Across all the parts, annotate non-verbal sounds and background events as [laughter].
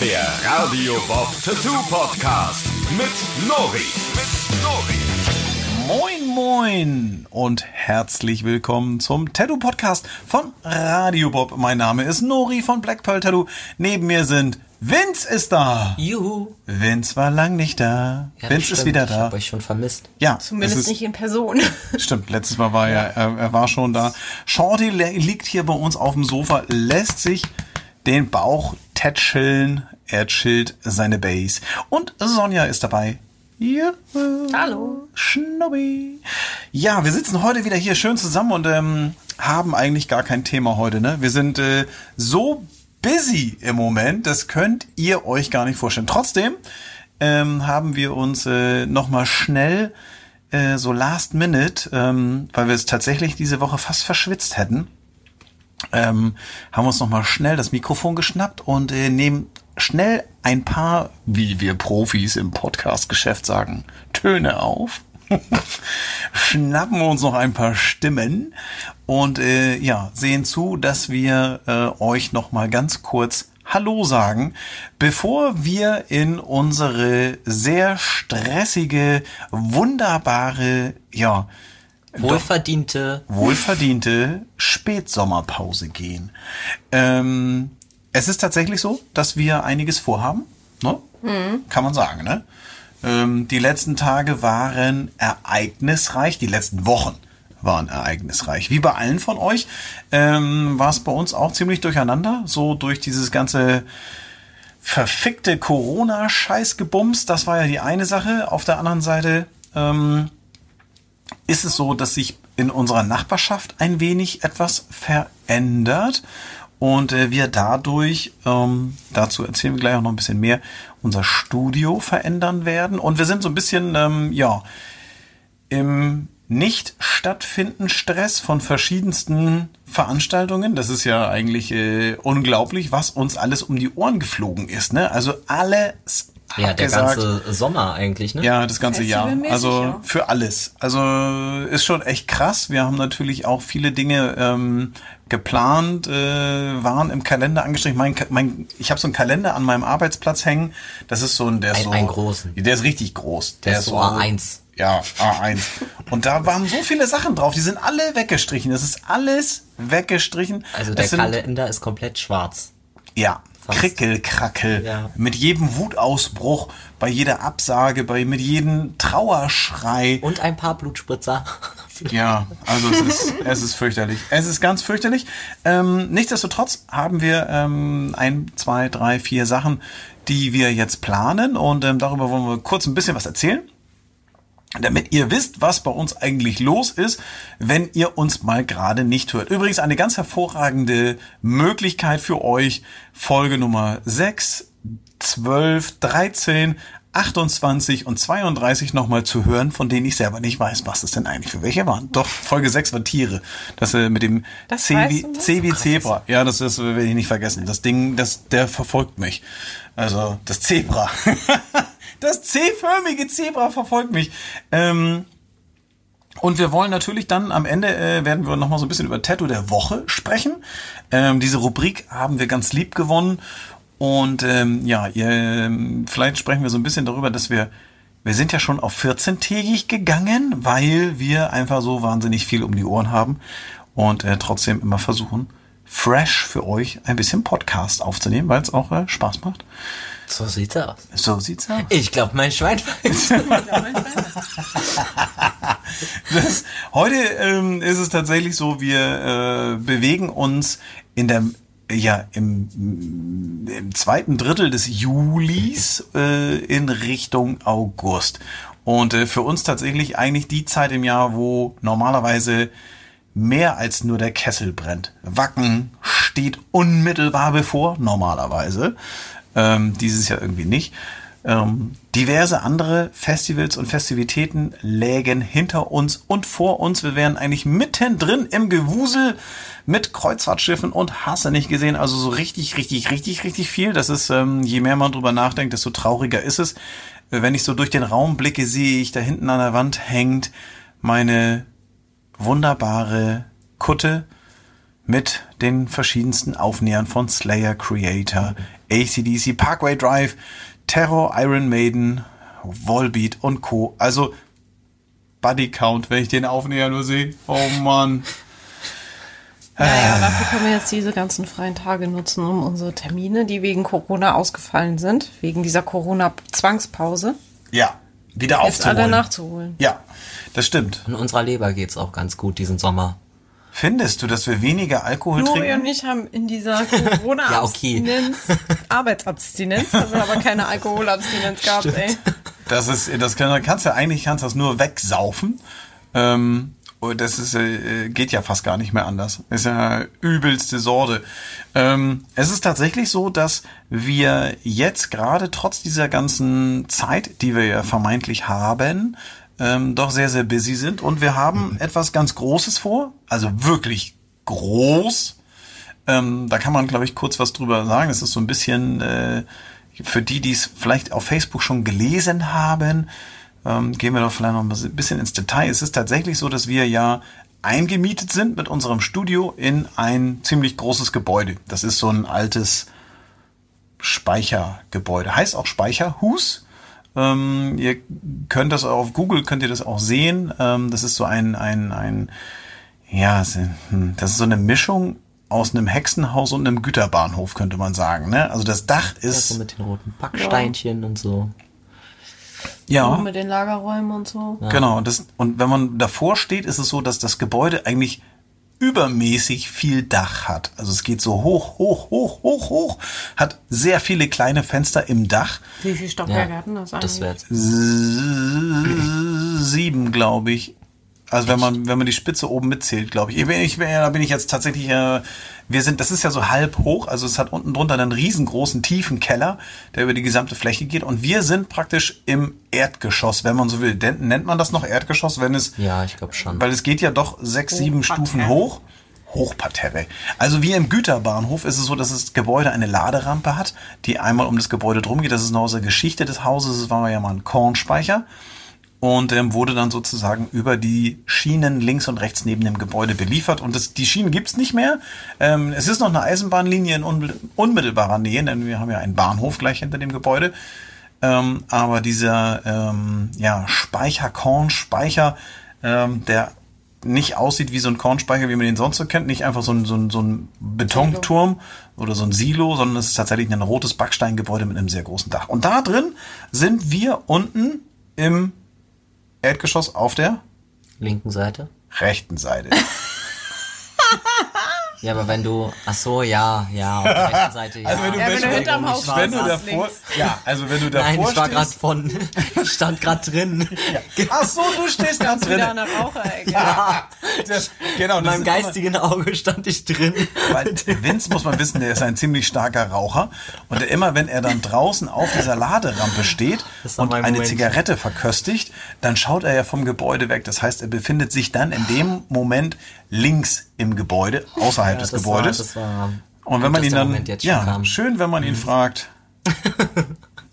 Der Radio Bob Tattoo Podcast mit Nori. Mit Nori. Moin, moin und herzlich willkommen zum Tattoo Podcast von Radio Bob. Mein Name ist Nori von Black Pearl Tattoo. Neben mir sind Vince ist da. Juhu. Vince war lang nicht da. Ja, Vince das ist stimmt. wieder Ich da. hab euch schon vermisst. Ja, Zumindest es ist, nicht in Person. [laughs] Stimmt, letztes Mal war er, er, er war schon da. Shorty liegt hier bei uns auf dem Sofa, lässt sich den Bauch tätscheln. Er chillt seine Base. Und Sonja ist dabei. Ja. Hallo. Schnubbi. Ja, wir sitzen heute wieder hier schön zusammen und ähm, haben eigentlich gar kein Thema heute. Ne? Wir sind äh, so busy im Moment, das könnt ihr euch gar nicht vorstellen. Trotzdem ähm, haben wir uns äh, nochmal schnell äh, so last minute, ähm, weil wir es tatsächlich diese Woche fast verschwitzt hätten, ähm, haben uns nochmal schnell das Mikrofon geschnappt und äh, nehmen schnell ein paar, wie wir Profis im Podcast-Geschäft sagen, Töne auf. [laughs] schnappen uns noch ein paar Stimmen und äh, ja, sehen zu, dass wir äh, euch noch mal ganz kurz Hallo sagen, bevor wir in unsere sehr stressige, wunderbare, ja, Wohlverdiente. wohlverdiente Spätsommerpause gehen. Ähm, es ist tatsächlich so, dass wir einiges vorhaben, ne? kann man sagen. Ne? Ähm, die letzten Tage waren ereignisreich, die letzten Wochen waren ereignisreich. Wie bei allen von euch ähm, war es bei uns auch ziemlich durcheinander, so durch dieses ganze verfickte Corona-Scheißgebums. Das war ja die eine Sache. Auf der anderen Seite ähm, ist es so, dass sich in unserer Nachbarschaft ein wenig etwas verändert und äh, wir dadurch, ähm, dazu erzählen wir gleich auch noch ein bisschen mehr, unser Studio verändern werden. Und wir sind so ein bisschen, ähm, ja, im nicht stattfinden Stress von verschiedensten Veranstaltungen. Das ist ja eigentlich äh, unglaublich, was uns alles um die Ohren geflogen ist. Ne? Also alles Ja, der abgesagt. ganze Sommer eigentlich, ne? Ja, das ganze Jahr. Also ja. für alles. Also ist schon echt krass. Wir haben natürlich auch viele Dinge ähm, geplant, äh, waren im Kalender angestrichen. Mein, mein, ich habe so einen Kalender an meinem Arbeitsplatz hängen. Das ist so ein, der ist Ein- so, einen großen. Der ist richtig groß. Der ist so A1. Ja, A1. Und da waren so viele Sachen drauf. Die sind alle weggestrichen. Das ist alles weggestrichen. Also der sind, Kalender ist komplett schwarz. ja, Fast. Krickelkrackel. Ja. Mit jedem Wutausbruch, bei jeder Absage, bei mit jedem Trauerschrei. Und ein paar Blutspritzer. [laughs] Ja, also es ist, es ist fürchterlich. Es ist ganz fürchterlich. Ähm, nichtsdestotrotz haben wir ähm, ein, zwei, drei, vier Sachen, die wir jetzt planen und ähm, darüber wollen wir kurz ein bisschen was erzählen. Damit ihr wisst, was bei uns eigentlich los ist, wenn ihr uns mal gerade nicht hört. Übrigens eine ganz hervorragende Möglichkeit für euch, Folge Nummer 6, 12, 13, 28 und 32 nochmal zu hören, von denen ich selber nicht weiß, was es denn eigentlich für welche waren. Doch, Folge 6 war Tiere. Das äh, mit dem Das C weißt wie, du noch? C wie Zebra. Ja, das, das werde ich nicht vergessen. Das Ding, das, der verfolgt mich. Also, das Zebra. [laughs] das C-förmige Zebra verfolgt mich. Ähm, und wir wollen natürlich dann am Ende äh, werden wir noch mal so ein bisschen über Tattoo der Woche sprechen. Ähm, diese Rubrik haben wir ganz lieb gewonnen und ähm, ja, ihr, ähm, vielleicht sprechen wir so ein bisschen darüber, dass wir wir sind ja schon auf 14-tägig gegangen, weil wir einfach so wahnsinnig viel um die Ohren haben und äh, trotzdem immer versuchen fresh für euch ein bisschen Podcast aufzunehmen, weil es auch äh, Spaß macht. So sieht's aus. So sieht's aus. Ich glaube, mein Schwein. Das, heute ähm, ist es tatsächlich so, wir äh, bewegen uns in der ja im, im zweiten Drittel des Julis äh, in Richtung August. Und äh, für uns tatsächlich eigentlich die Zeit im Jahr, wo normalerweise mehr als nur der Kessel brennt. Wacken steht unmittelbar bevor, normalerweise. Ähm, dieses Jahr irgendwie nicht. Ähm, diverse andere Festivals und Festivitäten lägen hinter uns und vor uns. Wir wären eigentlich mittendrin im Gewusel mit Kreuzfahrtschiffen und hast nicht gesehen. Also so richtig, richtig, richtig, richtig viel. Das ist, ähm, je mehr man drüber nachdenkt, desto trauriger ist es. Wenn ich so durch den Raum blicke, sehe ich da hinten an der Wand hängt meine wunderbare Kutte mit den verschiedensten Aufnähern von Slayer Creator, ACDC, Parkway Drive, Terror, Iron Maiden, Volbeat und Co. Also Buddy Count, wenn ich den Aufnäher nur sehe. Oh Mann. Naja, dafür können wir jetzt diese ganzen freien Tage nutzen, um unsere Termine, die wegen Corona ausgefallen sind, wegen dieser Corona-Zwangspause, Ja, wieder jetzt alle aufzuholen. nachzuholen. Ja, das stimmt. An unserer Leber geht's auch ganz gut diesen Sommer. Findest du, dass wir weniger Alkohol Nuri trinken? und ich haben in dieser [laughs] Ja, okay. Corona-Abstinenz, Arbeitsabstinenz, haben [laughs] wir aber keine Alkoholabstinenz gehabt, ey. Das ist, das kann, kannst ja eigentlich kannst das nur wegsaufen. Ähm, und das ist, äh, geht ja fast gar nicht mehr anders. Ist ja übelste Sorte. Ähm, es ist tatsächlich so, dass wir jetzt gerade trotz dieser ganzen Zeit, die wir ja vermeintlich haben, ähm, doch sehr, sehr busy sind. Und wir haben etwas ganz Großes vor. Also wirklich groß. Ähm, da kann man, glaube ich, kurz was drüber sagen. Es ist so ein bisschen äh, für die, die es vielleicht auf Facebook schon gelesen haben, ähm, gehen wir doch vielleicht noch ein bisschen ins Detail. Es ist tatsächlich so, dass wir ja eingemietet sind mit unserem Studio in ein ziemlich großes Gebäude. Das ist so ein altes Speichergebäude. Heißt auch Speicherhus. Ähm, ihr könnt das auf Google, könnt ihr das auch sehen. Ähm, das ist so ein, ein, ein, ja, hm, das ist so eine Mischung aus einem Hexenhaus und einem Güterbahnhof, könnte man sagen. Ne? Also das Dach Ja, so ist, mit den roten Backsteinchen und so. ja, Auch mit den Lagerräumen und so. genau. Das, und wenn man davor steht, ist es so, dass das Gebäude eigentlich übermäßig viel Dach hat. Also es geht so hoch, hoch, hoch, hoch, hoch, hat sehr viele kleine Fenster im Dach. Wie viele Stockwerke hatten das eigentlich? das wäre sieben, glaube ich. Also wenn man wenn man die Spitze oben mitzählt, glaube ich. Ich bin, ich bin, ja, da bin ich jetzt tatsächlich. Äh, wir sind, das ist ja so halb hoch, also es hat unten drunter einen riesengroßen tiefen Keller, der über die gesamte Fläche geht. Und wir sind praktisch im Erdgeschoss, wenn man so will. Den, nennt man das noch Erdgeschoss, wenn es Ja, ich glaube schon. weil es geht ja doch sechs, sieben Hochparterre. Stufen hoch. Hochparterre. Also wie im Güterbahnhof ist es so, dass das Gebäude eine Laderampe hat, die einmal um das Gebäude drum geht. Das ist noch aus der Geschichte des Hauses. Es war ja mal ein Kornspeicher und ähm, wurde dann sozusagen über die Schienen links und rechts neben dem Gebäude beliefert. Und das, die Schienen gibt's nicht mehr. Ähm, es ist noch eine Eisenbahnlinie in unmittel- unmittelbarer Nähe, denn wir haben ja einen Bahnhof gleich hinter dem Gebäude. Ähm, aber dieser ähm, ja, Speicher, Kornspeicher, ähm, der nicht aussieht wie so ein Kornspeicher, wie man den sonst so kennt, nicht einfach so ein, so ein, so ein Betonturm oder so ein Silo, sondern es ist tatsächlich ein rotes Backsteingebäude mit einem sehr großen Dach. Und da drin sind wir unten im Erdgeschoss auf der Linken Seite. rechten Seite. [laughs] Ja, aber wenn du. Ach so, ja, ja, auf der rechten [laughs] Seite, ja. Also wenn du, Ja, wenn du hinterm Haus wenn du davor, ja, also wenn du davor Nein, ich war gerade von. [laughs] Ich stand gerade drin. ach so, du stehst da drin. Wieder an der Raucherecke. [laughs] Das, genau, In meinem ist immer- geistigen Auge stand ich drin. Weil Vince, muss man wissen, der ist ein ziemlich starker Raucher. Und der immer, wenn er dann draußen auf dieser Laderampe steht und eine Momentchen. Zigarette verköstigt, dann schaut er ja vom Gebäude weg. Das heißt, er befindet sich dann in dem Moment links im Gebäude, außerhalb Ja, des Gebäudes. War, war und wenn man ihn dann, ja, kam. Mhm. schön, wenn man ihn fragt, [laughs]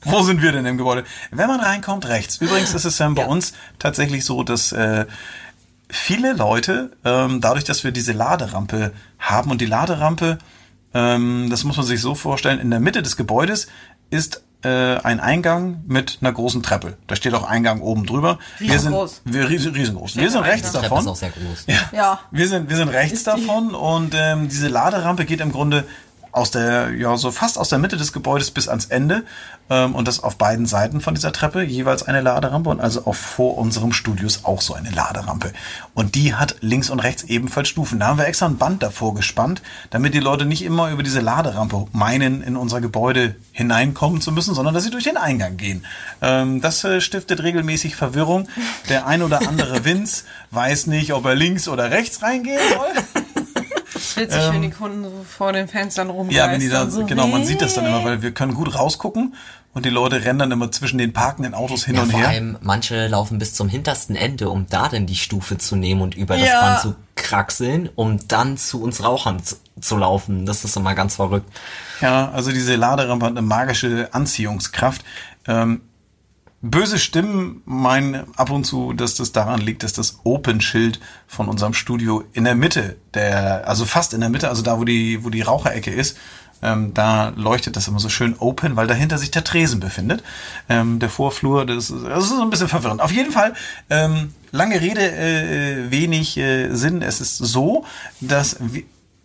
wo sind wir denn im Gebäude? Wenn man reinkommt, rechts. Übrigens ist es ähm, bei Ja. uns tatsächlich so, dass äh, viele Leute, ähm, dadurch, dass wir diese Laderampe haben und die Laderampe, ähm, das muss man sich so vorstellen, in der Mitte des Gebäudes ist äh, ein Eingang mit einer großen Treppe. Da steht auch Eingang oben drüber. wir sind Riesengroß. wir, riesen, riesengroß. Wir sind rechts Die Treppe davon. ist auch sehr groß. Ja. Wir sind, wir sind rechts davon und ähm, diese Laderampe geht im Grunde aus der, ja, so fast aus der Mitte des Gebäudes bis ans Ende ähm, und das auf beiden Seiten von dieser Treppe jeweils eine Laderampe und also auch vor unserem Studios auch so eine Laderampe. Und die hat links und rechts ebenfalls Stufen. Da haben wir extra ein Band davor gespannt, damit die Leute nicht immer über diese Laderampe meinen, in unser Gebäude hineinkommen zu müssen, sondern dass sie durch den Eingang gehen. Ähm, das äh, stiftet regelmäßig Verwirrung. Der ein oder andere [laughs] Vince weiß nicht, ob er links oder rechts reingehen soll. Witzig, wenn die Kunden so vor den Fenstern rumgeistern. Ähm, Ja, wenn die dann, so, genau, man sieht das dann immer, weil wir können gut rausgucken und die Leute rennen dann immer zwischen den parkenden Autos hin Ja, und vor her. allem, manche laufen bis zum hintersten Ende, um da dann die Stufe zu nehmen und über das Ja. Band zu kraxeln, um dann zu uns Rauchern zu, zu laufen. Das ist immer ganz verrückt. Ja, also diese Laderampe hat eine magische Anziehungskraft. Ähm, böse Stimmen meinen ab und zu, dass das daran liegt, dass das Open-Schild von unserem Studio in der Mitte der, also fast in der Mitte, also da, wo die, wo die Raucherecke ist, Ähm, da leuchtet das immer so schön open, weil dahinter sich der Tresen befindet. Ähm, der Vorflur, das ist, das ist so ein bisschen verwirrend. Auf jeden Fall, ähm, lange Rede, äh, wenig äh, Sinn. Es ist so, dass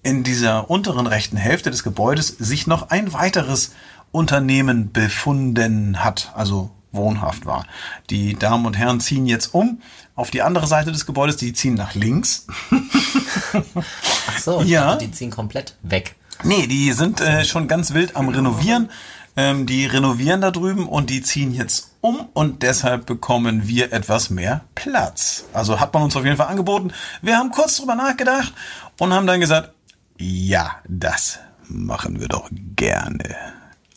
in dieser unteren rechten Hälfte des Gebäudes sich noch ein weiteres Unternehmen befunden hat, also wohnhaft war. Die Damen und Herren ziehen jetzt um auf die andere Seite des Gebäudes, die ziehen nach links. [laughs] Ach so, Ja. dachte, die ziehen komplett weg. Nee, die sind äh, schon ganz wild am Renovieren. Ähm, die renovieren da drüben und die ziehen jetzt um und deshalb bekommen wir etwas mehr Platz. Also hat man uns auf jeden Fall angeboten. Wir haben kurz drüber nachgedacht und haben dann gesagt, ja, das machen wir doch gerne.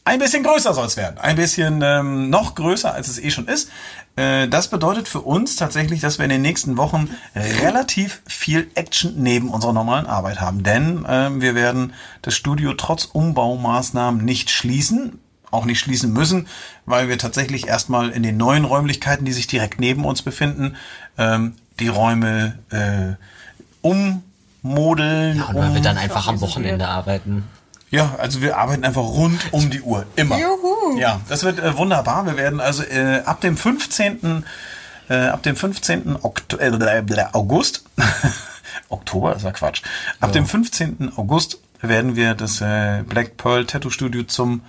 Ein bisschen größer soll es werden. Ein bisschen ähm, noch größer, als es eh schon ist. Äh, das bedeutet für uns tatsächlich, dass wir in den nächsten Wochen relativ viel Action neben unserer normalen Arbeit haben. Denn ähm, wir werden das Studio trotz Umbaumaßnahmen nicht schließen. Auch nicht schließen müssen, weil wir tatsächlich erstmal in den neuen Räumlichkeiten, die sich direkt neben uns befinden, ähm, die Räume äh, ummodeln. Ja, und weil wir um- dann einfach am Wochenende arbeiten. Ja, also wir arbeiten einfach rund um die Uhr. Immer. Juhu. Ja, das wird äh, wunderbar. Wir werden also äh, ab dem 15. Äh, ab dem 15. Okto äh, August, [laughs] Oktober, das war Quatsch. Ab dem 15. August werden wir das äh, Black Pearl Tattoo Studio zum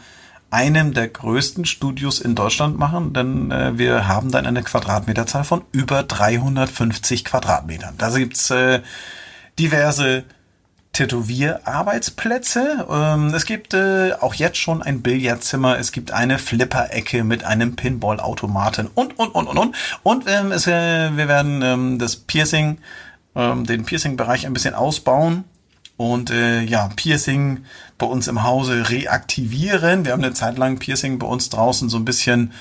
einem der größten Studios in Deutschland machen, denn äh, wir haben dann eine Quadratmeterzahl von über 350 Quadratmetern. Da gibt's äh, diverse Tätowierarbeitsplätze. Ähm, es gibt äh, auch jetzt schon ein Billardzimmer. Es gibt eine Flipper-Ecke mit einem Pinball-Automaten und, und, und, und, und. Und ähm, äh, wir werden ähm, das Piercing, ähm, den Piercing-Bereich ein bisschen ausbauen. Und äh, ja, Piercing bei uns im Hause reaktivieren. Wir haben eine Zeit lang Piercing bei uns draußen so ein bisschen,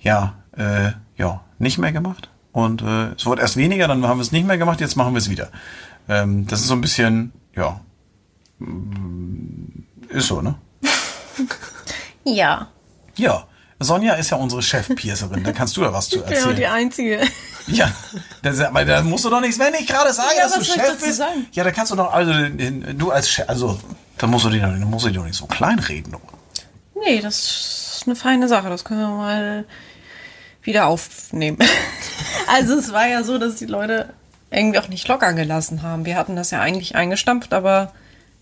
ja, äh, ja, nicht mehr gemacht. Und äh, es wurde erst weniger, dann haben wir es nicht mehr gemacht, jetzt machen wir es wieder. Ähm, das ist so ein bisschen, ja, ist so, ne? [laughs] Ja. Ja. Sonja ist ja unsere Chef-Piercerin, da kannst du ja was zu Ich bin auch die erzählen. Einzige. Ja, das, aber da musst du doch nichts, wenn ich gerade sage, Ja, dass du Chef bist. sagen? Ja, da kannst du doch, also du als Chef, also da musst du dich doch, da musst du dich doch nicht so kleinreden. Nee, das ist eine feine Sache. Das können wir mal wieder aufnehmen. [laughs] also es war ja so, dass die Leute irgendwie auch nicht locker gelassen haben. Wir hatten das ja eigentlich eingestampft, aber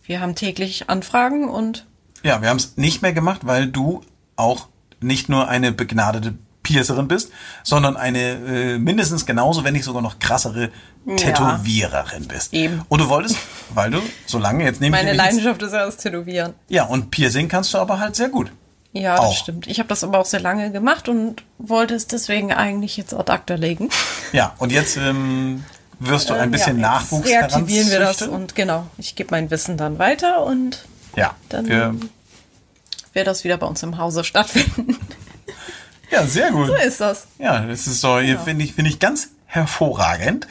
wir haben täglich Anfragen und Ja, wir haben es nicht mehr gemacht, weil du auch nicht nur eine begnadete Piercerin bist, sondern eine äh, mindestens genauso, wenn nicht sogar noch krassere Tätowiererin bist. Eben. Und du wolltest, weil du so lange jetzt nehme meine ich Leidenschaft ist ja das Tätowieren. Ja, und Piercing kannst du aber halt sehr gut. Ja, Auch. das stimmt. Ich habe das aber auch sehr lange gemacht und wollte es deswegen eigentlich jetzt ad acta legen. Ja, und jetzt ähm, wirst du ein Ähm, bisschen ja, Nachwuchs Reaktivieren wir das und genau, ich gebe mein Wissen dann weiter und Ja, dann wir, wird das wieder bei uns im Hause stattfinden. ja, sehr gut. so ist das. Ja, das ist so, hier finde ich, finde ich ganz hervorragend.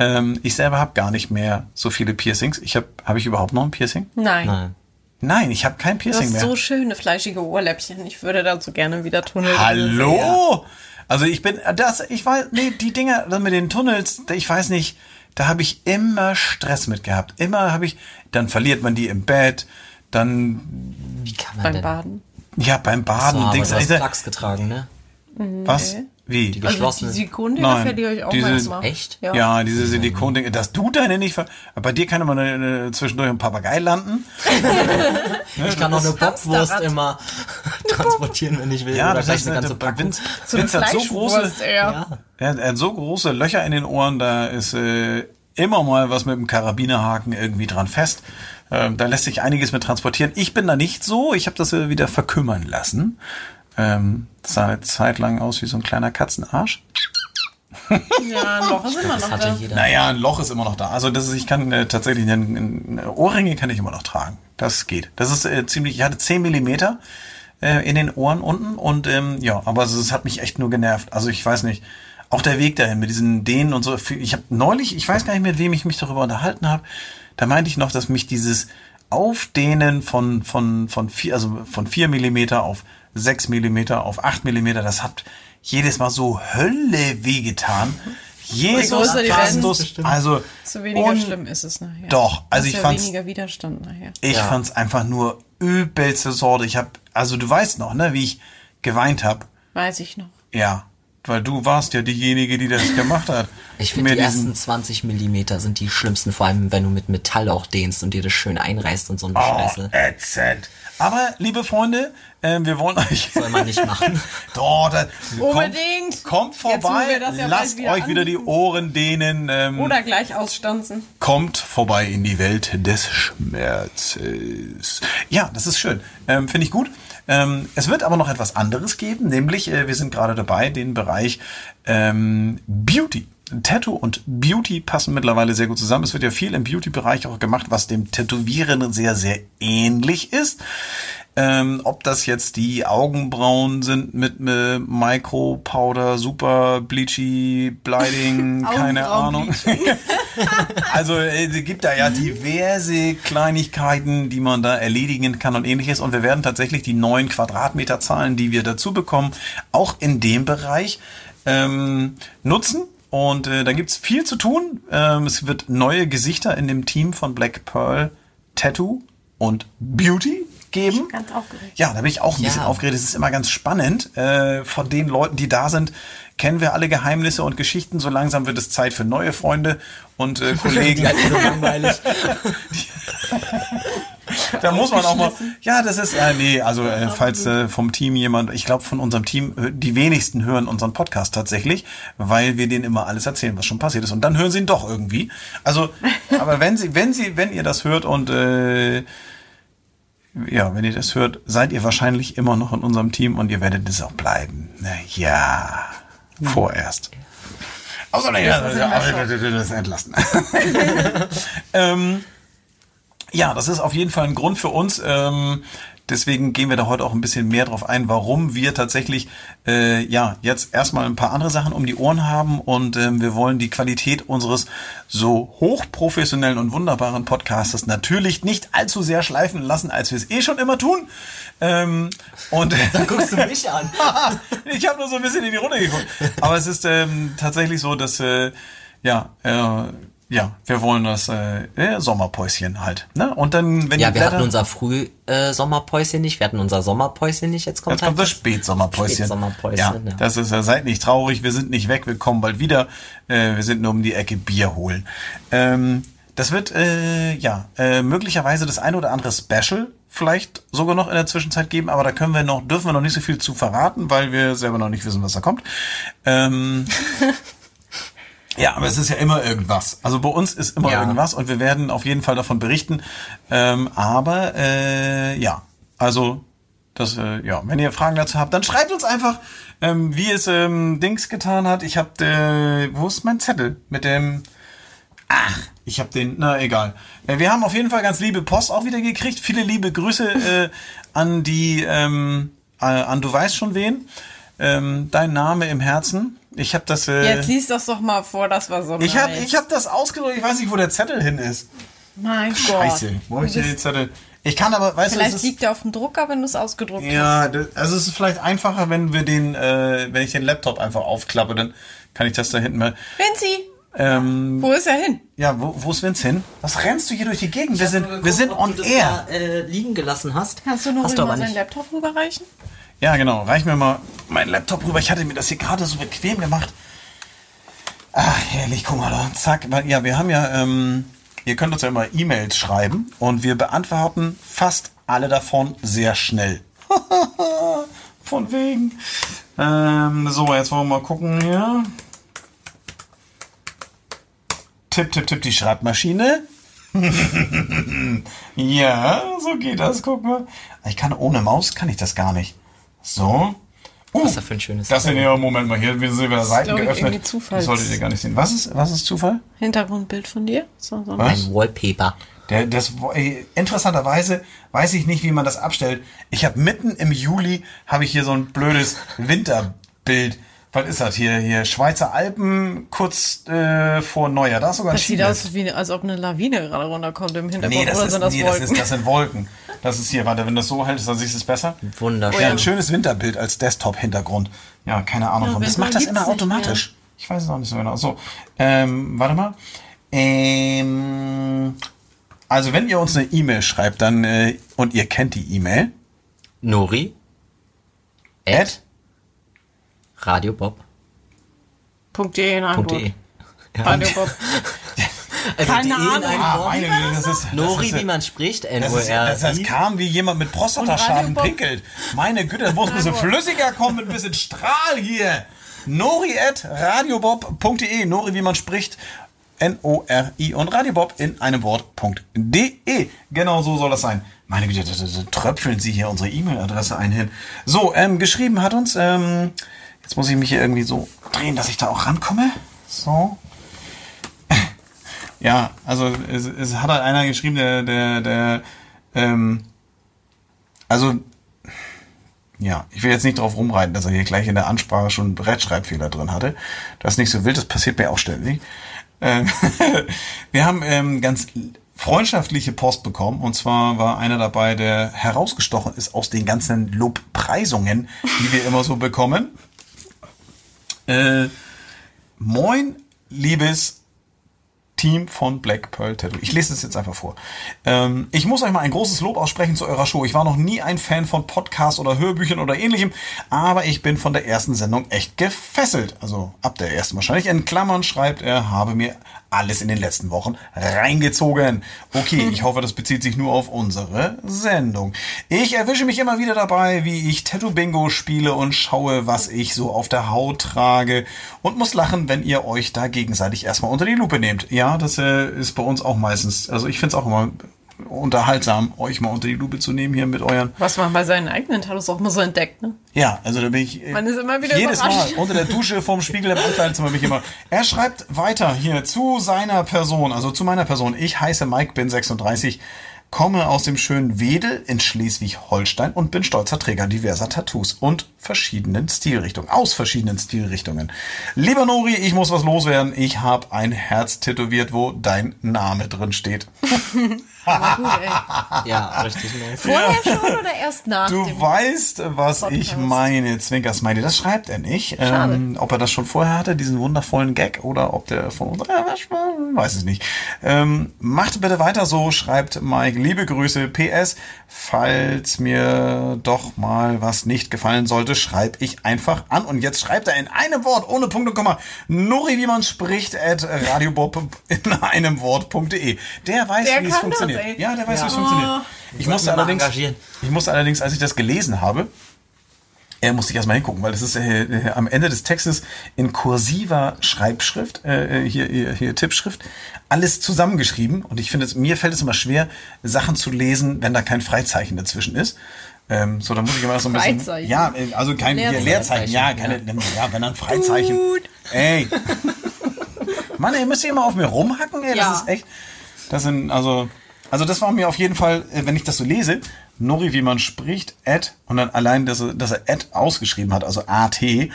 Ähm, ich selber habe gar nicht mehr so viele Piercings. Ich habe, habe ich überhaupt noch ein Piercing? Nein. Nein. Nein, ich habe kein Du Piercing hast mehr. so schöne fleischige Ohrläppchen. Ich würde dazu gerne wieder Tunnel. Hallo? Also ich bin, das, ich weiß, nee, die Dinger mit den Tunnels, ich weiß nicht, da habe ich immer Stress mit gehabt. Immer habe ich, dann verliert man die im Bett, dann, Wie kann man Beim denn? Baden. ja, beim So, Baden, aber Dings, du hast Plugs getragen, ne? was? Wie? Die Also geschlossene. die Silikondinger Nein, verliere ich auch diese- manchmal. Echt? Ja. Ja, diese Silikondinge, dass du deine nicht ver Bei dir kann immer eine, zwischendurch ein Papagei landen. [laughs] ich kann noch eine Bockwurst immer [laughs] transportieren, wenn ich will. Ja, Oder das gleich ist eine ganze eine Packung. Vince, So eine Vince hat so große. Ja. er hat, er hat so große Löcher in den Ohren, da ist äh, immer mal was mit dem Karabinerhaken irgendwie dran fest. Ähm, da lässt sich einiges mit transportieren. Ich bin da nicht so. Ich habe das äh, wieder verkümmern lassen. Ähm, sah eine Zeit lang aus wie so ein kleiner Katzenarsch. Ja, ein Loch ist immer Das noch hatte da. jeder. Naja, ein Loch ist immer noch da. Also das ist, ich kann äh, tatsächlich einen, einen, Ohrringe kann ich immer noch tragen. Das geht. Das ist äh, ziemlich. Ich hatte 10 Millimeter äh, in den Ohren unten und ähm, ja, aber es, es hat mich echt nur genervt. Also ich weiß nicht. Auch der Weg dahin mit diesen Dehnen und so. Ich habe neulich, ich weiß gar nicht mit wem ich mich darüber unterhalten habe. Da meinte ich noch, dass mich dieses Aufdehnen von von von vier, also von vier Millimeter auf sechs Millimeter auf acht Millimeter, das hat jedes Mal so Hölle wehgetan. Jesus Christus, also So weniger schlimm ist es nachher. Doch, also ich ja fand's- weniger Widerstand nachher. ich Ja. fand's einfach nur übelste Sorte. Ich habe, also du weißt noch, ne, wie ich geweint habe. Weiß ich noch. Ja, weil du warst ja diejenige, die das gemacht hat. [laughs] Ich finde, die ersten 20 Millimeter sind die schlimmsten, vor allem wenn du mit Metall auch dehnst und dir das schön einreißt und so eine Oh, Scheiße. ätzend. Aber, liebe Freunde, äh, wir wollen euch... Soll man nicht machen. [laughs] Doch, da, Unbedingt. Kommt, kommt vorbei, wir das ja lasst wieder euch wieder die anbieten. Ohren dehnen. Ähm, Oder gleich ausstanzen. kommt vorbei in die Welt des Schmerzes. Ja, das ist schön. Ähm, Finde ich gut. Ähm, es wird aber noch etwas anderes geben, nämlich äh, wir sind gerade dabei, den Bereich ähm, Beauty. Tattoo und Beauty passen mittlerweile sehr gut zusammen. Es wird ja viel im Beauty-Bereich auch gemacht, was dem Tätowieren sehr, sehr ähnlich ist. Ähm, ob das jetzt die Augenbrauen sind mit äh, Micro-Powder, Super Bleachy, Bliding, [laughs] keine Ahnung. [laughs] Also äh, es gibt da ja diverse Kleinigkeiten, die man da erledigen kann und ähnliches. Und wir werden tatsächlich die neuen Quadratmeterzahlen, die wir dazu bekommen, auch in dem Bereich ähm, nutzen. Und äh, da gibt's viel zu tun. Ähm, es wird neue Gesichter in dem Team von Black Pearl Tattoo und Beauty geben. Ganz aufgeregt. Ja, da bin ich auch ein Ja. bisschen aufgeregt. Es ist immer ganz spannend. Äh, von den Leuten, die da sind, kennen wir alle Geheimnisse und Geschichten. So langsam wird es Zeit für neue Freunde und äh, [laughs] Kollegen. so langweilig. [laughs] [laughs] da muss man auch mal. Ja, das ist. Äh, nee, also äh, falls äh, vom Team jemand, ich glaube von unserem Team, äh, die wenigsten hören unseren Podcast tatsächlich, weil wir denen immer alles erzählen, was schon passiert ist. Und dann hören sie ihn doch irgendwie. Also, [laughs] aber wenn sie, wenn sie, wenn ihr das hört und äh, ja, wenn ihr das hört, seid ihr wahrscheinlich immer noch in unserem Team und ihr werdet es auch bleiben. Ja, vorerst. Außer ja, das entlassen. [laughs] ähm, ja, das ist auf jeden Fall ein Grund für uns. Ähm, deswegen gehen wir da heute auch ein bisschen mehr drauf ein, warum wir tatsächlich äh, ja jetzt erstmal ein paar andere Sachen um die Ohren haben und ähm, wir wollen die Qualität unseres so hochprofessionellen und wunderbaren Podcastes natürlich nicht allzu sehr schleifen lassen, als wir es eh schon immer tun. Ähm, und [laughs] Dann guckst du mich an. [laughs] ich habe nur so ein bisschen in die Runde geguckt. Aber es ist ähm, tatsächlich so, dass äh, ja, äh, ja, wir wollen das äh, äh, Sommerpäuschen halt. Ne? Und dann, wenn Ja, wir Blätter, hatten unser Früh-Sommerpäuschen nicht, wir hatten unser Sommerpäuschen nicht, jetzt kommt Jetzt kommt halt das Spätsommerpäuschen. Spätsommerpäuschen, Ja, ja. das ist ja, seid nicht traurig, wir sind nicht weg, wir kommen bald wieder. Äh, wir sind nur um die Ecke Bier holen. Ähm, das wird äh, ja äh, möglicherweise das ein oder andere Special vielleicht sogar noch in der Zwischenzeit geben, aber da können wir noch, dürfen wir noch nicht so viel zu verraten, weil wir selber noch nicht wissen, was da kommt. Ähm, [laughs] ja, aber es ist ja immer irgendwas. Also bei uns ist immer Ja. irgendwas und wir werden auf jeden Fall davon berichten. Ähm, aber äh, ja, also das, äh, ja, wenn ihr Fragen dazu habt, dann schreibt uns einfach, ähm, wie es ähm, Dings getan hat. Ich hab, äh, wo ist mein Zettel mit dem? Ach, ich hab den, na egal. Äh, wir haben auf jeden Fall ganz liebe Post auch wieder gekriegt. Viele liebe Grüße äh, an die, ähm, äh, an du weißt schon wen. Ähm, dein Name im Herzen. Ich habe das. Äh, Jetzt lies das doch mal vor, das war so ich habe ich hab das ausgedruckt, ich weiß nicht, wo der Zettel hin ist. Mein Gott. Scheiße, wo hab ich den Zettel? Ich kann aber, weißt du, Vielleicht es ist, liegt der auf dem Drucker, wenn du es ausgedruckt hast. ja, also es ist vielleicht einfacher, wenn wir den, äh, wenn ich den Laptop einfach aufklappe, dann kann ich das da hinten mal. Vinci, Ähm, wo ist er hin? ja, wo, wo ist Vince hin? Was rennst du hier durch die Gegend? Wir sind, wir sind on du das air. Da, äh, liegen gelassen hast. Kannst du noch hast du mal nicht. Laptop rüberreichen? Ja, genau. Reich mir mal meinen Laptop rüber. Ich hatte mir das hier gerade so bequem gemacht. Ach, herrlich, guck mal da. Zack. Ja, wir haben ja, ähm, ihr könnt uns ja immer E-Mails schreiben und wir beantworten fast alle davon sehr schnell. [laughs] Von wegen. Ähm, so, jetzt wollen wir mal gucken hier. Tipp, tipp, tipp, die Schreibmaschine. [laughs] ja, so geht das, guck mal. Ich kann ohne Maus, kann ich das gar nicht. So. Uh, Was ist das für ein schönes Das sind ja, Moment mal, hier wir sind wieder Seiten ich, geöffnet. Das solltet ihr gar nicht sehen. Was ist, was ist Zufall? Hintergrundbild von dir? So, so Was? Ein Wallpaper. Der, das, interessanterweise weiß ich nicht, wie man das abstellt. Ich habe mitten im Juli habe ich hier so ein blödes Winterbild. Was ist das hier? Hier Schweizer Alpen kurz äh, vor Neujahr. Da ist sogar ein Das sieht aus, wie, als ob eine Lawine gerade runterkommt im Hintergrund. Nee, das, Oder ist, sind das nee das, Wolken? ist, das sind Wolken. Das ist hier, warte, wenn das so hält, dann siehst du es besser. Wunderschön. Ja, ein schönes Winterbild als Desktop-Hintergrund. Ja, keine Ahnung Ja, warum. Das macht das immer automatisch. Ich weiß es auch nicht so genau. So, ähm, warte mal. Ähm, Also wenn ihr uns eine E-Mail schreibt, dann äh, und ihr kennt die E-Mail, Nori at radiobob.de. .de in Hamburg. E. Radio Bob. Also Keine Ahnung. einem Ah, meine Güte, das ist Nori, das ist, wie man spricht, das, ist, das, das kam wie jemand mit Prostataschaden pinkelt. Meine Güte, das muss ein bisschen flüssiger kommen mit ein bisschen Strahl hier. Nori at radiobob.de. Nori, wie man spricht. N-O-R-I und Radiobob in einem Wort.de. Genau so soll das sein. Meine Güte, da, da, da tröpfeln Sie hier unsere E-Mail-Adresse ein hin. So, ähm, geschrieben hat uns, ähm, jetzt muss ich mich hier irgendwie so drehen, dass ich da auch rankomme. So. [laughs] Ja, also es, es hat halt einer geschrieben, der, der, der, ähm, also, ja, ich will jetzt nicht drauf rumreiten, dass er hier gleich in der Ansprache schon einen Rechtschreibfehler drin hatte. Das ist nicht so wild, das passiert mir auch ständig. Ähm, [laughs] wir haben ähm, ganz freundschaftliche Post bekommen und zwar war einer dabei, der herausgestochen ist aus den ganzen Lobpreisungen, die wir immer so bekommen. Äh, moin, liebes Team von Black Pearl Tattoo. Ich lese es jetzt einfach vor. Ähm, ich muss euch mal ein großes Lob aussprechen zu eurer Show. Ich war noch nie ein Fan von Podcasts oder Hörbüchern oder ähnlichem, aber ich bin von der ersten Sendung echt gefesselt. Also ab der ersten wahrscheinlich. In Klammern schreibt er, habe mir alles in den letzten Wochen reingezogen. Okay, [laughs] ich hoffe, das bezieht sich nur auf unsere Sendung. Ich erwische mich immer wieder dabei, wie ich Tattoo Bingo spiele und schaue, was ich so auf der Haut trage und muss lachen, wenn ihr euch da gegenseitig erstmal unter die Lupe nehmt. Ja, das äh, ist bei uns auch meistens, also ich finde es auch immer unterhaltsam, euch mal unter die Lupe zu nehmen hier mit euren. Was man bei seinen eigenen Tattoos auch immer so entdeckt, ne? Ja, also da bin ich äh, Man ist immer wieder jedes Mal unter der [laughs] Dusche vorm Spiegel im Ankleidezimmer bin ich immer. Er schreibt weiter hier zu seiner Person, also zu meiner Person. Ich heiße Mike, bin 36, komme aus dem schönen Wedel in Schleswig-Holstein und bin stolzer Träger diverser Tattoos und verschiedenen Stilrichtungen, aus verschiedenen Stilrichtungen. Lieber Nori, ich muss was loswerden. Ich habe ein Herz tätowiert, wo dein Name drin steht. [laughs] Gut. Ja, richtig nice. Vorher schon oder erst nach Du dem? weißt, was Podcast. ich meine, Zwinkersmiley. Das schreibt er nicht. Ähm, ob er das schon vorher hatte, diesen wundervollen Gag, oder ob der von uns, äh, weiß ich nicht. Ähm, macht bitte weiter so, schreibt Mike. Liebe Grüße. PS, falls mir doch mal was nicht gefallen sollte, schreibe ich einfach an. Und jetzt schreibt er in einem Wort, ohne Punkt und Komma, Nori, wie man spricht, at radiobob in einem Wort.de. Der weiß, Der wie es das, funktioniert. ey. ja, der weiß, Ja. wie es funktioniert. Ich musste allerdings, engagieren. ich musste allerdings, als ich das gelesen habe, er musste ich erstmal hingucken, weil das ist äh, äh, am Ende des Textes in kursiver Schreibschrift, äh, äh, hier, hier, hier Tippschrift, alles zusammengeschrieben. Und ich finde, es- mir fällt es immer schwer, Sachen zu lesen, wenn da kein Freizeichen dazwischen ist. Ähm, so, da muss ich immer so ein bisschen. Freizeichen. Ja, äh, also kein Leerzeichen. Leerzeichen. Ja, keine, ja, wenn dann Freizeichen. Ey. Mann, ihr müsst hier immer auf mir rumhacken, ey. Ja. Das ist echt. Das sind, also, also das war mir auf jeden Fall, äh, wenn ich das so lese, Nori, wie man spricht, Ad, und dann allein, dass er, dass er Ad ausgeschrieben hat, also AT, äh,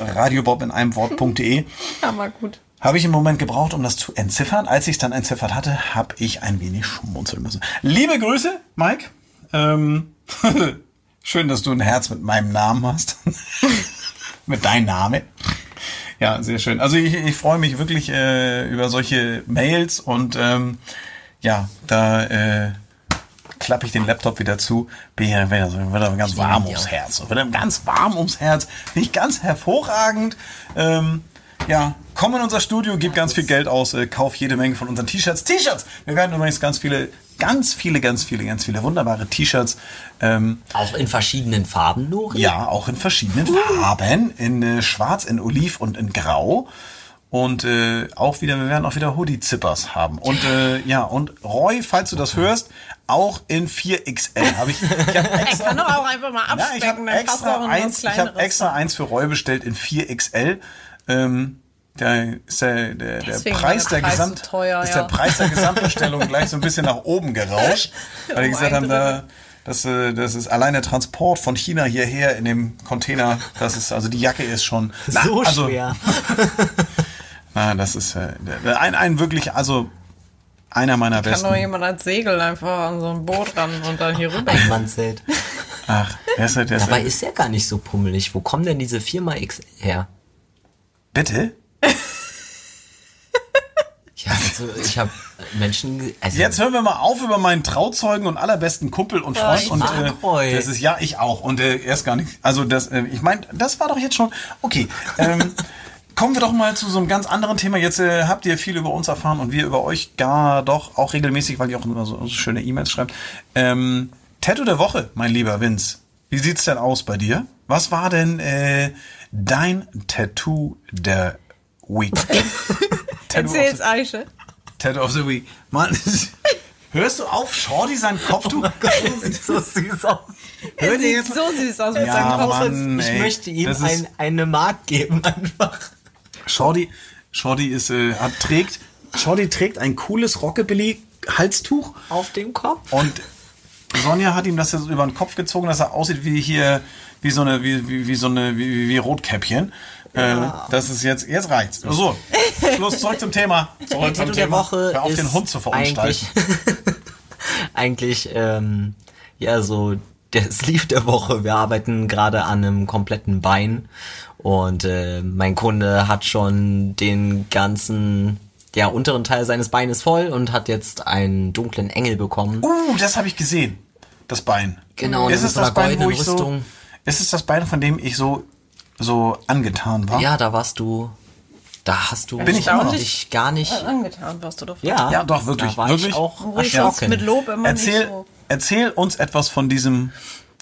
radiobob in einem Wort.de, Ja, mal gut. habe ich im Moment gebraucht, um das zu entziffern. Als ich es dann entziffert hatte, habe ich ein wenig schmunzeln müssen. Liebe Grüße, Mike. Ähm, [laughs] schön, dass du ein Herz mit meinem Namen hast. [laughs] mit deinem Namen. Ja, sehr schön. Also ich, ich freue mich wirklich äh, über solche Mails und ähm, ja, da äh, klappe ich den Laptop wieder zu, bin ja wieder er ganz warm ums Herz. Wird er ganz warm ums Herz. Finde ich ganz hervorragend. Ähm, ja, komm in unser Studio, gib ganz viel Geld aus, äh, kauf jede Menge von unseren T-Shirts. T-Shirts! Wir werden übrigens ganz viele, ganz viele, ganz viele, ganz viele wunderbare T-Shirts. Ähm, Auch in verschiedenen Farben, Nori? ja, auch in verschiedenen Farben. In äh, Schwarz, in Oliv und in Grau. Und äh, auch wieder, wir werden auch wieder Hoodie-Zippers haben. Und äh, ja, und Roy, falls du das hörst, auch in 4XL habe ich. Ich [laughs] Ich extra, kann doch auch einfach mal ja, ich abspecken, habe extra eins, ich Kleineres. extra eins für Roy bestellt in 4XL. Ähm, da ist der, der, der Preis der, der Preis so Gesamt, teuer, ist ja. der Preis der Gesamtbestellung [laughs] gleich so ein bisschen nach oben gerauscht, [laughs] weil die Um gesagt ein haben, da, das, äh, das ist allein der Transport von China hierher in dem Container, das ist, also die Jacke ist schon [laughs] Na, So also, schwer. Na, das ist äh, der- ein, ein wirklich, also einer meiner Kann besten. doch jemand als Segel einfach an so ein Boot ran und dann hier rüber. Einmannzelt. Ach, der ist, der ist, Dabei ist er gar nicht so pummelig. Wo kommen denn diese Firma X her? bitte? Ja, Also ich habe Menschen, also Jetzt hören wir mal auf über meinen Trauzeugen und allerbesten Kumpel und Freund. ich und mag Roy. das ist ja ich auch. Und äh, er ist gar nicht. Also das, äh, ich meine, das war doch jetzt schon. Okay. Ähm, [laughs] kommen wir doch mal zu so einem ganz anderen Thema. Jetzt äh, habt ihr viel über uns erfahren und wir über euch gar doch auch regelmäßig, weil ihr auch immer so, so schöne E-Mails schreibt. Ähm, Tattoo der Woche, mein lieber Vince. Wie sieht's denn aus bei dir? Was war denn äh, dein Tattoo der Week? [laughs] Erzähl's Eiche. Tattoo of the Week. Mann, [laughs] hörst du auf, Shorty sein Kopftuch? das sieht so süß aus. [laughs] Hör dir Sieht jetzt so süß aus mit Ja, seinem Kopf. Mann. Ich ey, möchte ihm das ist- ein, eine Mark geben einfach. Shorty, Shorty ist, äh, hat, trägt, Shorty trägt ein cooles Rockabilly-Halstuch Auf dem Kopf. und Sonja hat ihm das jetzt über den Kopf gezogen, dass er aussieht wie hier, wie so eine, wie, wie, wie so eine, wie, wie- wie Äh, das ist jetzt, jetzt reicht's. So, Schluss, zurück zum Thema. Zurück zum Tattoo der Thema. Woche Hör auf, ist den Hund zu verunstalten. eigentlich, [laughs] eigentlich ähm, ja so der Sleeve der Woche. Wir arbeiten gerade an einem kompletten Bein und äh, mein Kunde hat schon den ganzen ja, unteren Teil seines Beines voll und hat jetzt einen dunklen Engel bekommen. Uh, das habe ich gesehen. Das Bein. Genau, ist es so das Bein, wo ich so, Rüstung. ist es das Bein, von dem ich so, so angetan war? Ja, da warst du, da hast du Bin ich immer noch. dich gar nicht. Angetan warst du davon. Ja, Ja, doch, wirklich, Da war wirklich. ich auch erschrocken. mit Lob immer Erzähl, nicht so. erzähl uns etwas von diesem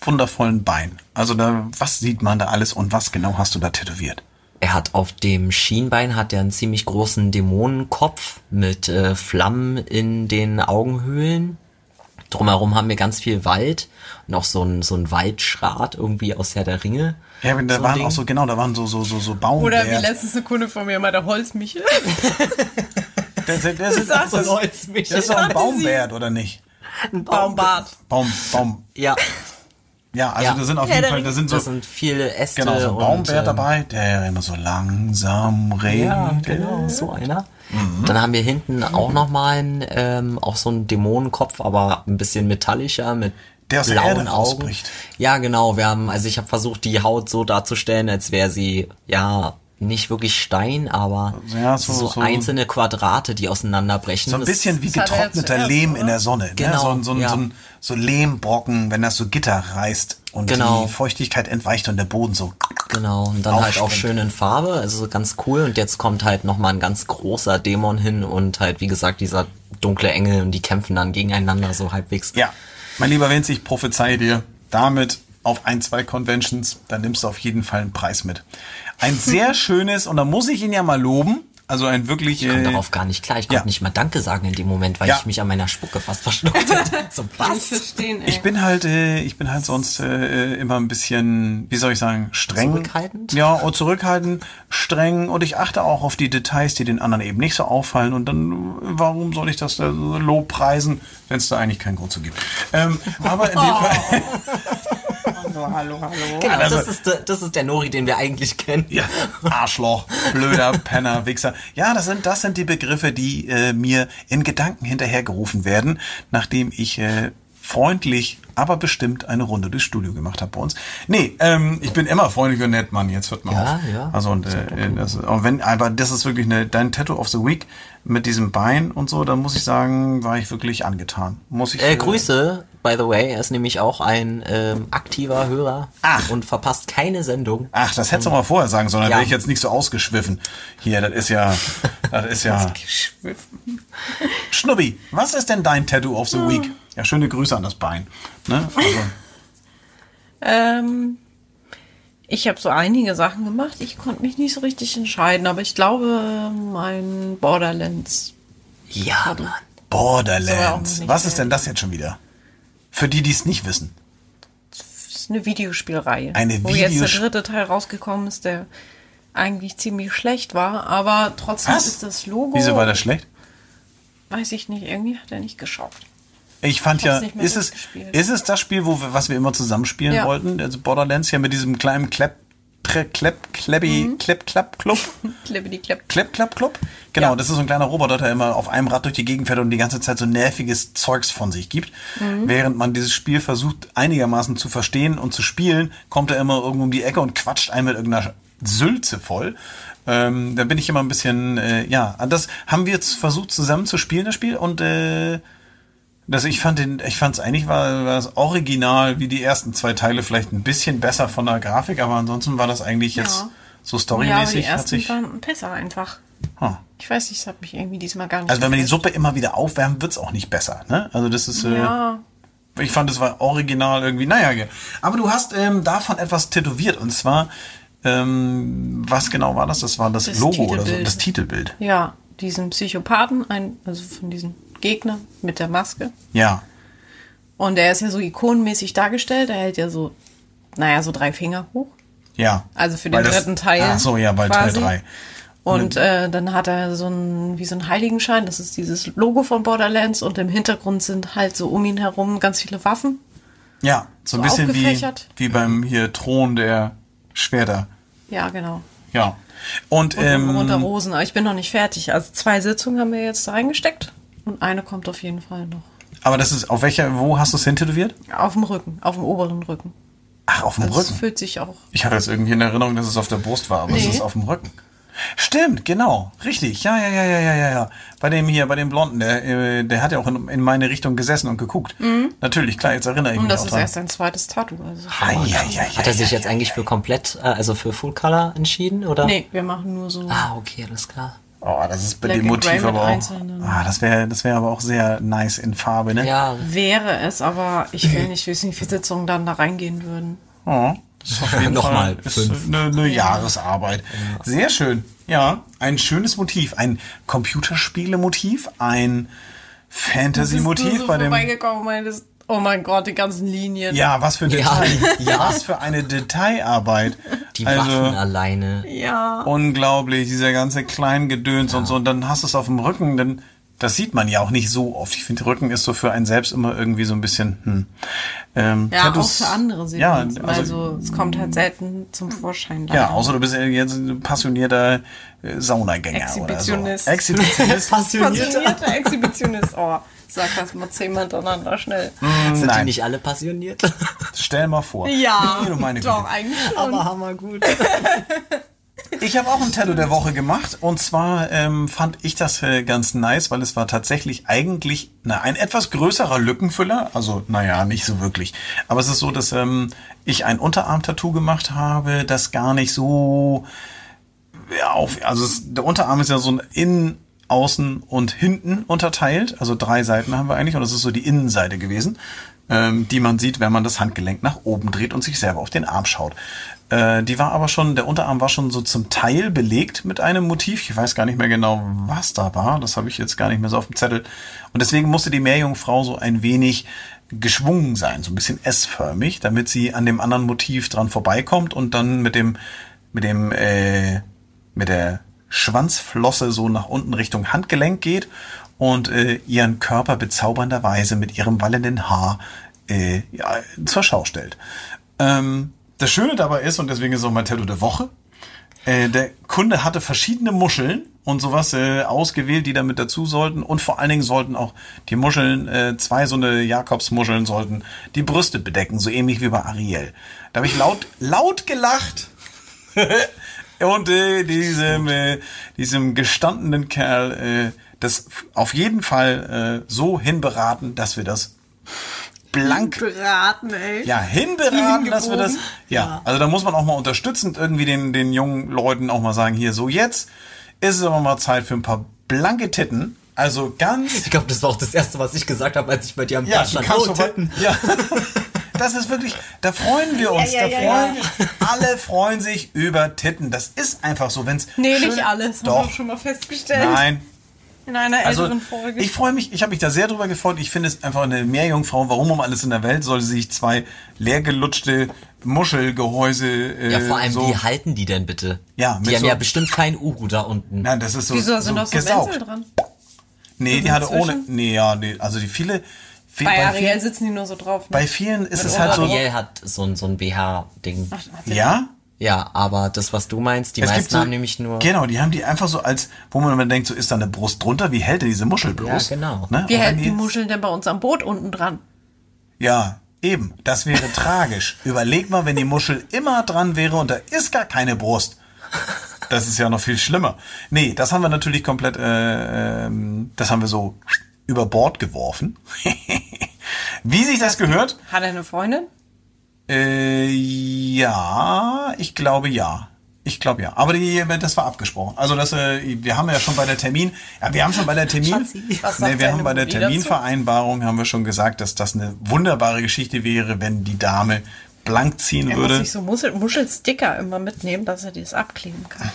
wundervollen Bein. Also da, was sieht man da alles und was genau hast du da tätowiert? Er hat auf dem Schienbein hat er einen ziemlich großen Dämonenkopf mit äh, Flammen in den Augenhöhlen. Drumherum haben wir ganz viel Wald und auch so ein, so ein Waldschrat irgendwie aus Herr der Ringe. Ja, da So ein waren Ding. auch so, genau, da waren so, so, so, so Oder wie Baumwert. letztens eine Kunde von mir mal der Holzmichel. [laughs] Der, der, der, sind, Das das, ist das, Holzmichel. das ist doch ein Baumbert, oder nicht? Baumbart. Baum, Baum. Ja, Ja, also Ja. da sind auf Ja, jeden Fall, da sind so, das sind viele Äste genau, so ein und, Baumbär ähm, dabei, der immer so langsam redet. Ja, genau, so einer. Mhm. Dann haben wir hinten auch noch mal einen, ähm, auch so einen Dämonenkopf, aber ein bisschen metallischer mit Der aus der blauen Erde Augen. rausbricht. Ja, genau. Wir haben, also ich habe versucht, die Haut so darzustellen, als wäre sie ja nicht wirklich Stein, aber Ja, so- so, so- einzelne Quadrate, die auseinanderbrechen. So ein bisschen wie er getrockneter Lehm in der Sonne. ne? Genau, So, ein- so, ein- ja. so, ein- so Lehmbrocken, wenn das so Gitter reißt und Genau. die Feuchtigkeit entweicht und der Boden so. Genau, und dann halt auch schön in Farbe, also so ganz cool. Und jetzt kommt halt nochmal ein ganz großer Dämon hin und halt, wie gesagt, dieser dunkle Engel und die kämpfen dann gegeneinander so halbwegs. Ja, mein lieber Vince, ich prophezeie dir damit auf ein, zwei Conventions, dann nimmst du auf jeden Fall einen Preis mit. Ein sehr [laughs] schönes, und da muss ich ihn ja mal loben, also ein wirklich... Ich komme äh, darauf gar nicht klar. Ich konnte ja. nicht mal Danke sagen in dem Moment, weil Ja. ich mich an meiner Spucke fast verschluckt [laughs] hätte. So, was? verstehen, ey. Ich bin halt, äh, ich bin halt sonst äh, immer ein bisschen, wie soll ich sagen, streng. Zurückhaltend? Ja, und zurückhaltend, streng und ich achte auch auf die Details, die den anderen eben nicht so auffallen. Und dann, äh, warum soll ich das äh, so Lob preisen, wenn es da eigentlich keinen Grund zu gibt? Ähm, aber in dem Fall. [laughs] hallo, hallo, hallo. Genau, Also- das, ist der, das ist der Nori, den wir eigentlich kennen. Ja, Arschloch, blöder [laughs] Penner, Wichser. Ja, das sind, das sind die Begriffe, die äh, mir in Gedanken hinterhergerufen werden, nachdem ich äh, freundlich, aber bestimmt eine Runde durchs Studio gemacht habe bei uns. Nee, ähm, ich bin immer freundlich und nett, Mann. Jetzt hört mal Ja, auf. ja. Also und äh, das, auch wenn, aber das ist wirklich eine, dein Tattoo of the Week mit diesem Bein und so, dann muss ich sagen, war ich wirklich angetan. Muss ich Äh, Grüße, by the way. Er ist nämlich auch ein ähm, aktiver Hörer Ach. und verpasst keine Sendung. Ach, das hättest du mal vorher sagen sollen, dann Ja. wäre ich jetzt nicht so ausgeschwiffen. Hier, das ist ja, [laughs] das ist ja. Schnubbi, was ist denn dein Tattoo of the Week? Ja, schöne Grüße an das Bein. Ne? Also, [laughs] Ähm, ich habe so einige Sachen gemacht. Ich konnte mich nicht so richtig entscheiden, aber ich glaube, mein Borderlands. Ja, Mann. So, auch Borderlands. Was ist denn das jetzt schon wieder? Für die, die es nicht wissen. Das ist eine Videospielreihe. Eine Wo jetzt der dritte Teil rausgekommen ist, der eigentlich ziemlich schlecht war, aber trotzdem Was? ist das Logo. Wieso war das schlecht? Weiß ich nicht, irgendwie hat er nicht geschaut. Ich fand Ich ja, ist es, ist es das Spiel, wo wir, was wir immer zusammen spielen Ja. wollten? Also Borderlands ja mit diesem kleinen Klepp, Tre- Klepp, Kleppi, Mhm. Klepp, Klapp, Club. [laughs] Klippity Klepp. Klepp, Klapp, Club? Genau, Ja. das ist so ein kleiner Roboter, der immer auf einem Rad durch die Gegend fährt und die ganze Zeit so nerviges Zeugs von sich gibt. Mhm. Während man dieses Spiel versucht einigermaßen zu verstehen und zu spielen, kommt er immer irgendwo um die Ecke und quatscht einen mit irgendeiner Sülze voll. Ähm, da bin ich immer ein bisschen, äh, ja, das haben wir jetzt versucht zusammen zu spielen, das Spiel, und äh, das, ich fand den, ich fand es eigentlich war, war das Original wie die ersten zwei Teile vielleicht ein bisschen besser von der Grafik, aber ansonsten war das eigentlich jetzt Ja. so ja, aber die storymäßig hat ersten sich. waren besser einfach. Hm. Ich weiß nicht, es hat mich irgendwie diesmal gar nicht Also wenn wir die. Suppe immer wieder aufwärmen, wird's auch nicht besser. Ne? Also das ist, äh, Ja, ich fand, es war original irgendwie. Naja, aber du hast ähm, davon etwas tätowiert und zwar, ähm, was genau war das? Das war das, Das Logo oder so, Titelbild. das Titelbild. ja, diesen Psychopathen, ein, also von diesem Gegner mit der Maske. Ja, Und er ist ja so ikonenmäßig dargestellt. Er hält ja so, naja, so drei Finger hoch. ja. Also für den das- dritten Teil. Ach so, ja, bei. Teil 3. Und äh, dann hat er so ein, wie so ein Heiligenschein, das ist dieses Logo von Borderlands und im Hintergrund sind halt so um ihn herum ganz viele Waffen. Ja, so ein So bisschen wie, wie beim hier Thron der Schwerter. Ja, genau. Ja. Und, Und ähm, unter Rosen. Aber ich bin noch nicht fertig. Also zwei Sitzungen haben wir jetzt da reingesteckt und eine kommt auf jeden Fall noch. aber das ist, auf welcher, wo hast du es hintätowiert? Auf dem Rücken, auf dem oberen Rücken. Ach, auf dem es Rücken. fühlt sich auch. Ich hatte jetzt irgendwie in Erinnerung, dass es auf der Brust war, aber es Nee. ist auf dem Rücken. Stimmt, genau, richtig. Ja, ja, ja, ja, ja, ja, ja. Bei dem hier, bei dem Blonden, der, äh, der hat ja auch in, in meine Richtung gesessen und geguckt. Natürlich, klar, jetzt erinnere ich Und mich das auch ist dran. erst ein zweites Tattoo. Also Ei, ei, ei, Hat er sich jetzt eigentlich für komplett, äh, also für Full Color entschieden, oder? Nee, wir machen nur so. Ah, okay, alles klar. Oh, das ist bei Black dem Motiv aber auch. Ah, das wäre, das wäre aber auch sehr nice in Farbe, ne? Ja, Wäre es, aber ich will nicht wissen, wie viele Sitzungen dann da reingehen würden. Oh, das ist auf jeden [laughs] Nochmal Fall eine, eine Jahresarbeit. Sehr schön. Ja, ein schönes Motiv, ein Computerspiele-Motiv, ein Fantasy-Motiv Bist du so bei dem. Oh mein Gott, die ganzen Linien. Ja, was für Ja, Detail. [laughs] ja. Was für eine Detailarbeit. die also, Waffen alleine. Ja. unglaublich, dieser ganze Kleingedöns und so. Und dann hast du es auf dem Rücken, dann, das sieht man ja auch nicht so oft. Ich finde, Rücken ist so für einen selbst immer irgendwie so ein bisschen, hm. Ähm, Ja, auch für andere sehen Ja, also, also, es kommt halt selten zum Vorschein. ja, leider. außer du bist jetzt ein passionierter äh, Saunagänger oder so. Exhibitionist. Exhibitionist. [laughs] Passionierter Exhibitionist. Oh, sag das mal zehnmal hintereinander schnell. Sind die Nein, nicht alle passioniert? stell mal vor. Ja, Nee, du meine doch, Güte. eigentlich schon. Aber hammergut. [laughs] Ich habe auch ein Tattoo der Woche gemacht und zwar ähm, fand ich das äh, ganz nice, weil es war tatsächlich eigentlich na, ein etwas größerer Lückenfüller. Also naja, nicht so wirklich. Aber es ist so, dass ähm, ich ein Unterarm-Tattoo gemacht habe, das gar nicht so ja, auf, also es, der Unterarm ist ja so ein innen, außen und hinten unterteilt. Also drei Seiten haben wir eigentlich und das ist so die Innenseite gewesen, ähm, die man sieht, wenn man das Handgelenk nach oben dreht und sich selber auf den Arm schaut. Äh, die war aber schon, der Unterarm war schon so zum Teil belegt mit einem Motiv. Ich weiß gar nicht mehr genau, was da war. Das habe ich jetzt gar nicht mehr so auf dem Zettel. Und deswegen musste die Meerjungfrau so ein wenig geschwungen sein, so ein bisschen S-förmig, damit sie an dem anderen Motiv dran vorbeikommt und dann mit dem, mit dem, äh, mit der Schwanzflosse so nach unten Richtung Handgelenk geht und äh, ihren Körper bezaubernderweise mit ihrem wallenden Haar äh, ja, zur Schau stellt. Ähm, das Schöne dabei ist, und deswegen ist auch mein Tattoo der Woche, äh, der Kunde hatte verschiedene Muscheln und sowas äh, ausgewählt, die damit dazu sollten. Und vor allen Dingen sollten auch die Muscheln, äh, zwei so eine Jakobsmuscheln sollten die Brüste bedecken, so ähnlich wie bei Ariel. Da habe ich laut, laut gelacht. [laughs] und äh, diesem, äh, diesem gestandenen Kerl äh, das auf jeden Fall äh, so hinberaten, dass wir das blank Beraten, ey. ja, hinberaten, dass wir das. Hingebogen. Ja, also da muss man auch mal unterstützend irgendwie den, den jungen Leuten auch mal sagen, hier, so jetzt ist es aber mal Zeit für ein paar blanke Titten. Also ganz. Ich glaube, das war auch das Erste, was ich gesagt habe, als ich bei dir am Ja, stand. Oh, Titten. Ja. [laughs] Das ist wirklich, da freuen wir uns. Ja, ja, da ja, freuen alle freuen sich über Titten. Das ist einfach so, wenn's Nee, schön- nicht alles. Haben Doch. wir schon mal festgestellt. Nein, In einer also älteren Folge. ich freue mich, ich habe mich da sehr drüber gefreut. Ich finde es einfach eine Meerjungfrau. Warum um alles in der Welt soll sie sich zwei leergelutschte Muschelgehäuse äh, Ja, vor allem, so wie halten die denn bitte? Ja, mit die haben so- ja bestimmt kein Uhu da unten. Nein, das ist so, Wieso so sind doch so gesaugt. Wenzel dran? Nee, die hatte ohne. Nee, ja, nee, also die viele. Viel, Bei bei, Ariel vielen, sitzen die nur so drauf. Ne? bei vielen ist Mit es halt so. Ariel hat so ein, so ein BH-Ding. Ja? Ja, aber das, was du meinst, die Es meisten so, haben nämlich nur. Genau, die haben die einfach so als, wo man immer denkt, so ist da eine Brust drunter, wie hält denn diese Muschel bloß? Ja, genau. Ne? Wie hält die die- Muscheln denn bei uns am Boot unten dran? Ja, eben. Das wäre tragisch. [laughs] Überleg mal, wenn die Muschel immer dran wäre und da ist gar keine Brust. Das ist ja noch viel schlimmer. Nee, das haben wir natürlich komplett, äh, ähm, das haben wir so über Bord geworfen. [laughs] Wie sich das gehört? Hat er eine Freundin? Äh, ja, ich glaube ja. Ich glaube ja. Aber die, das war abgesprochen. Also das, äh, wir haben ja schon bei der Termin, ja, wir haben schon bei der Termin, Schatzi. Nee, wir haben bei der dazu? Terminvereinbarung haben wir schon gesagt, dass das eine wunderbare Geschichte wäre, wenn die Dame blank ziehen Er muss würde. sich so Muschel, Muschelsticker immer mitnehmen, dass er das abkleben kann.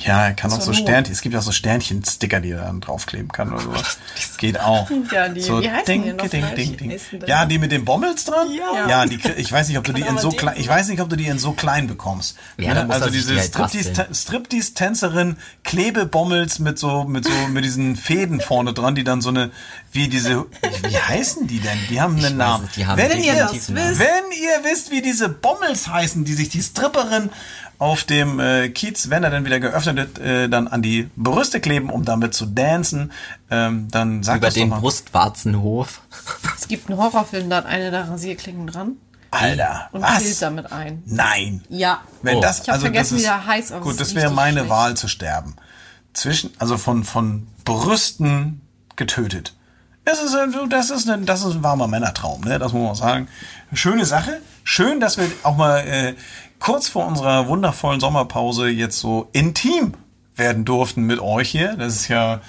Ja, er kann auch so. Sternchen, es gibt ja auch so Sternchen-Sticker, die er dann draufkleben kann oder sowas. Geht auch. [laughs] Ja, die- so wie heißen ding, die noch ding, ding, ding. Ja, die mit den Bommels dran? Ja. Ja, die, ich weiß nicht, ob du [laughs] die in so klein, ich weiß nicht, ob du die in so klein bekommst. Ja, Ne? also diese die halt. Striptease-Tänzerin Klebebommels mit so, mit so, mit diesen Fäden vorne dran, die dann so eine, wie diese, wie heißen die denn? Die haben einen weiß Namen. nicht, die haben wenn ihr definitiv das wisst, wenn ihr wisst, wie diese Bommels heißen, die sich die Stripperin auf dem äh, Kiez, wenn er dann wieder geöffnet wird, äh, dann an die Brüste kleben, um damit zu dancen, ähm, dann sagt Über das doch den mal. Brustwarzenhof. Es gibt einen Horrorfilm, da hat eine der Rasierklingen dran Alter, und was? killt damit ein. Nein. Ja. Wenn Oh. das, Ich hab also vergessen, das wie ist, der heißt, Gut, das wäre meine schlecht. Wahl zu sterben. Zwischen, also von, von Brüsten getötet. Das ist, äh, das ist, ein, das ist ein warmer Männertraum, ne? Das muss man sagen. Schöne Sache. Schön, dass wir auch mal äh, kurz vor unserer wundervollen Sommerpause jetzt so intim werden durften mit euch hier. Das ist ja,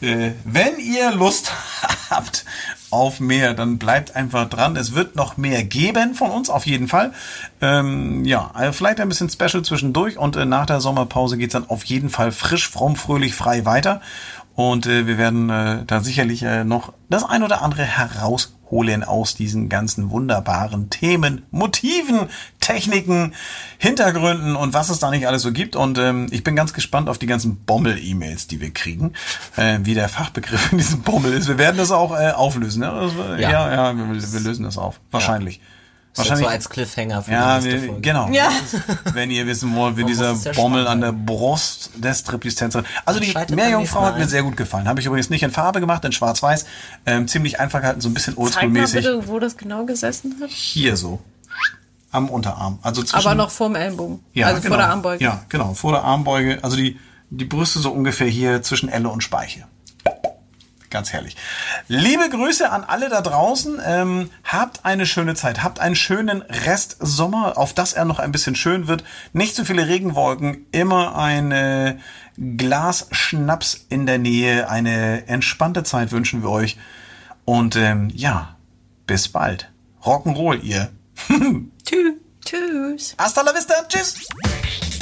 äh, wenn ihr Lust [laughs] habt auf mehr, dann bleibt einfach dran. Es wird noch mehr geben von uns, auf jeden Fall. Ähm, ja, also vielleicht ein bisschen Special zwischendurch und äh, nach der Sommerpause geht's dann auf jeden Fall frisch, fromm, fröhlich, frei weiter. Und äh, wir werden äh, da sicherlich äh, noch das ein oder andere herausholen aus diesen ganzen wunderbaren Themen, Motiven, Techniken, Hintergründen und was es da nicht alles so gibt. Und ähm, ich bin ganz gespannt auf die ganzen Bommel-E-Mails, die wir kriegen, äh, wie der Fachbegriff in diesem Bommel ist. Wir werden das auch äh, auflösen. Ne? Das, äh, ja, Ja. ja, wir, wir lösen das auf. Wahrscheinlich. Das wird so als Cliffhanger für Ja, die nächste Folge. genau. Ja. [laughs] Wenn ihr wissen wollt, wie dieser Bommel an der Brust des Striptease-Tänzerin. Also die Meerjungfrau hat mir sehr gut gefallen. Habe ich übrigens nicht in Farbe gemacht, in Schwarz-Weiß. Ähm, ziemlich einfach gehalten, so ein bisschen oldschool-mäßig. bitte, wo das genau gesessen hat. Hier so. Am Unterarm. Also zwischen, Aber noch vorm Ellenbogen. ja, also genau. vor der Armbeuge. Ja, genau. Vor der Armbeuge. Also die, die Brüste so ungefähr hier zwischen Elle und Speiche. Ganz herrlich. Liebe Grüße an alle da draußen. Ähm, habt eine schöne Zeit. Habt einen schönen Rest Sommer, auf das er noch ein bisschen schön wird. Nicht zu viele Regenwolken. Immer ein Glas Schnaps in der Nähe. Eine entspannte Zeit wünschen wir euch. Und ähm, ja, bis bald. Rock'n'Roll, ihr. [laughs] Tschüss. Tschüss. Hasta la vista. Tschüss.